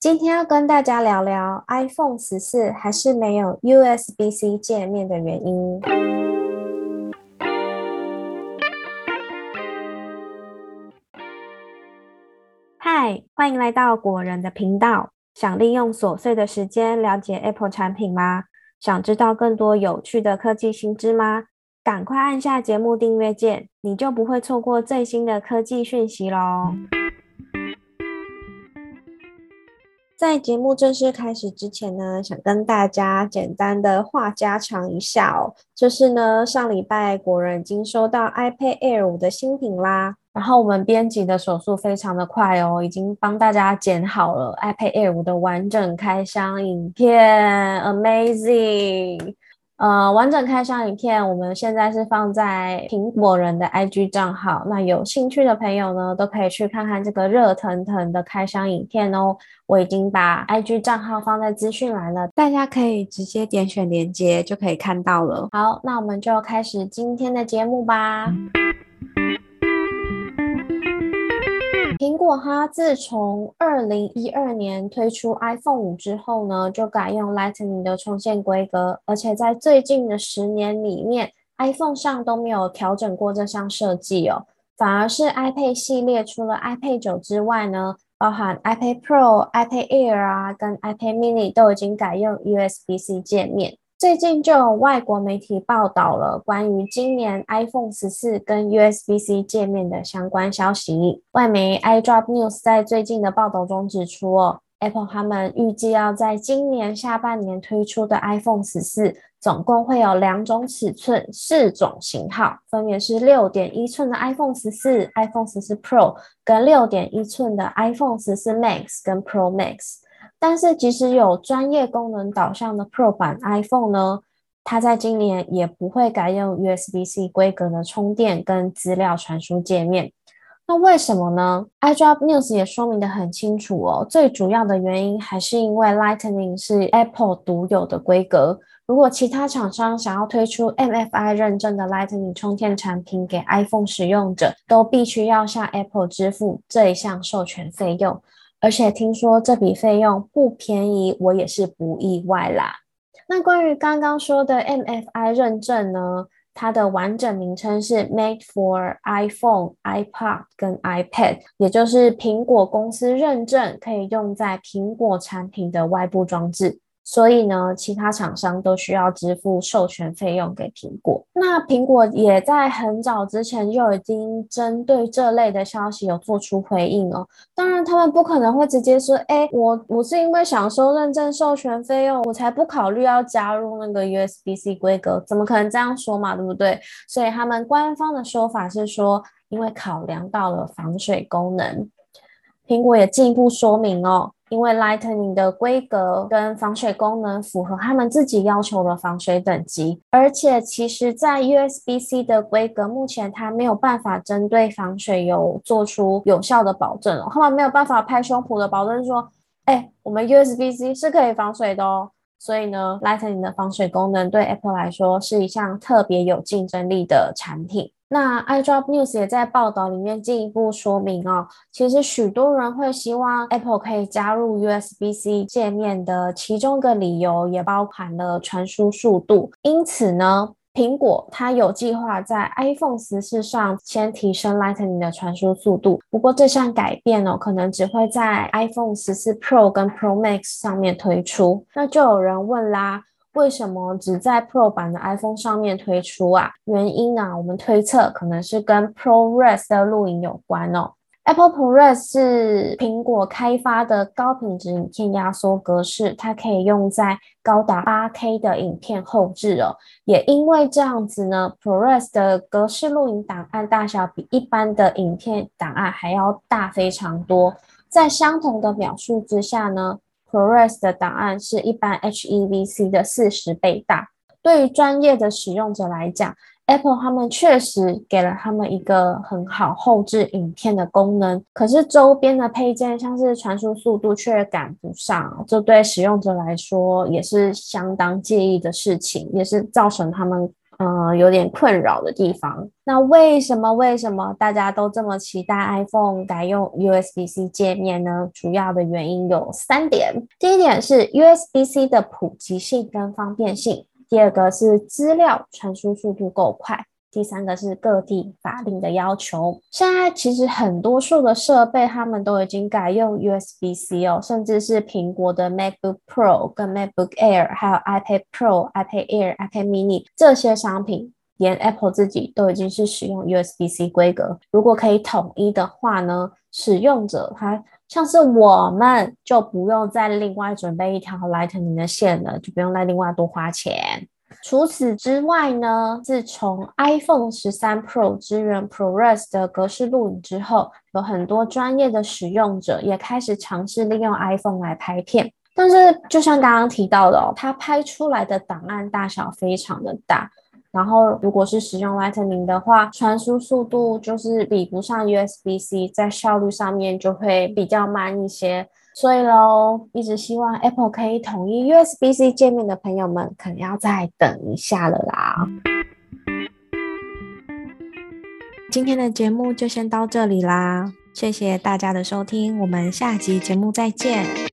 今天要跟大家聊聊 iPhone 十四还是没有 USB-C 界面的原因。嗨，欢迎来到果仁的频道。想利用琐碎的时间了解 Apple 产品吗？想知道更多有趣的科技新知吗？赶快按下节目订阅键，你就不会错过最新的科技讯息喽。在节目正式开始之前呢，想跟大家简单的话家常一下哦。就是呢，上礼拜果然已经收到 iPad Air 五的新品啦，然后我们编辑的手速非常的快哦，已经帮大家剪好了 iPad Air 五的完整开箱影片，Amazing！呃，完整开箱影片我们现在是放在苹果人的 IG 账号，那有兴趣的朋友呢，都可以去看看这个热腾腾的开箱影片哦。我已经把 IG 账号放在资讯栏了，大家可以直接点选连接就可以看到了。好，那我们就开始今天的节目吧。苹果哈，自从二零一二年推出 iPhone 五之后呢，就改用 Lightning 的充电规格，而且在最近的十年里面，iPhone 上都没有调整过这项设计哦，反而是 iPad 系列除了 iPad 九之外呢，包含 iPad Pro、iPad Air 啊，跟 iPad Mini 都已经改用 USB-C 界面。最近就有外国媒体报道了关于今年 iPhone 十四跟 USB-C 界面的相关消息。外媒 iDrop News 在最近的报道中指出，哦，Apple 他们预计要在今年下半年推出的 iPhone 十四，总共会有两种尺寸、四种型号，分别是六点一寸的 iPhone 十四、iPhone 十四 Pro 跟六点一寸的 iPhone 十四 Max 跟 Pro Max。但是，即使有专业功能导向的 Pro 版 iPhone 呢，它在今年也不会改用 USB-C 规格的充电跟资料传输界面。那为什么呢？iDrop News 也说明的很清楚哦。最主要的原因还是因为 Lightning 是 Apple 独有的规格。如果其他厂商想要推出 MFI 认证的 Lightning 充电产品给 iPhone 使用者，都必须要向 Apple 支付这一项授权费用。而且听说这笔费用不便宜，我也是不意外啦。那关于刚刚说的 MFI 认证呢？它的完整名称是 Made for iPhone、iPad 跟 iPad，也就是苹果公司认证可以用在苹果产品的外部装置。所以呢，其他厂商都需要支付授权费用给苹果。那苹果也在很早之前就已经针对这类的消息有做出回应哦。当然，他们不可能会直接说：“哎，我我是因为想收认证授权费用，我才不考虑要加入那个 USB-C 规格。”怎么可能这样说嘛？对不对？所以他们官方的说法是说，因为考量到了防水功能。苹果也进一步说明哦。因为 Lightning 的规格跟防水功能符合他们自己要求的防水等级，而且其实，在 USB-C 的规格目前它没有办法针对防水有做出有效的保证哦，他们没有办法拍胸脯的保证说，哎，我们 USB-C 是可以防水的哦。所以呢，Lightning 的防水功能对 Apple 来说是一项特别有竞争力的产品。那 iDrop News 也在报道里面进一步说明哦，其实许多人会希望 Apple 可以加入 USB-C 界面的其中一个理由，也包含了传输速度。因此呢，苹果它有计划在 iPhone 十四上先提升 Lightning 的传输速度。不过这项改变哦，可能只会在 iPhone 十四 Pro 跟 Pro Max 上面推出。那就有人问啦。为什么只在 Pro 版的 iPhone 上面推出啊？原因呢？我们推测可能是跟 ProRes 的录影有关哦。Apple ProRes 是苹果开发的高品质影片压缩格式，它可以用在高达 8K 的影片后置哦。也因为这样子呢，ProRes 的格式录影档案大小比一般的影片档案还要大非常多。在相同的描述之下呢？ProRes 的档案是一般 HEVC 的四十倍大。对于专业的使用者来讲，Apple 他们确实给了他们一个很好后置影片的功能，可是周边的配件像是传输速度却赶不上，这对使用者来说也是相当介意的事情，也是造成他们呃有点困扰的地方。那为什么为什么大家都这么期待 iPhone 改用 USB-C 界面呢？主要的原因有三点。第一点是 USB-C 的普及性跟方便性，第二个是资料传输速度够快。第三个是各地法令的要求。现在其实很多数的设备，他们都已经改用 USB-C 哦，甚至是苹果的 MacBook Pro 跟 MacBook Air，还有 iPad Pro、iPad Air、iPad Mini 这些商品，连 Apple 自己都已经是使用 USB-C 规格。如果可以统一的话呢，使用者他像是我们就不用再另外准备一条 Lightning 的线了，就不用再另外多花钱。除此之外呢，自从 iPhone 十三 Pro 支援 ProRes 的格式录影之后，有很多专业的使用者也开始尝试利用 iPhone 来拍片。但是，就像刚刚提到的哦，它拍出来的档案大小非常的大，然后如果是使用 Lightning 的话，传输速度就是比不上 USB-C，在效率上面就会比较慢一些。所以喽，一直希望 Apple 可以统一 USB-C 界面的朋友们，可能要再等一下了啦。今天的节目就先到这里啦，谢谢大家的收听，我们下集节目再见。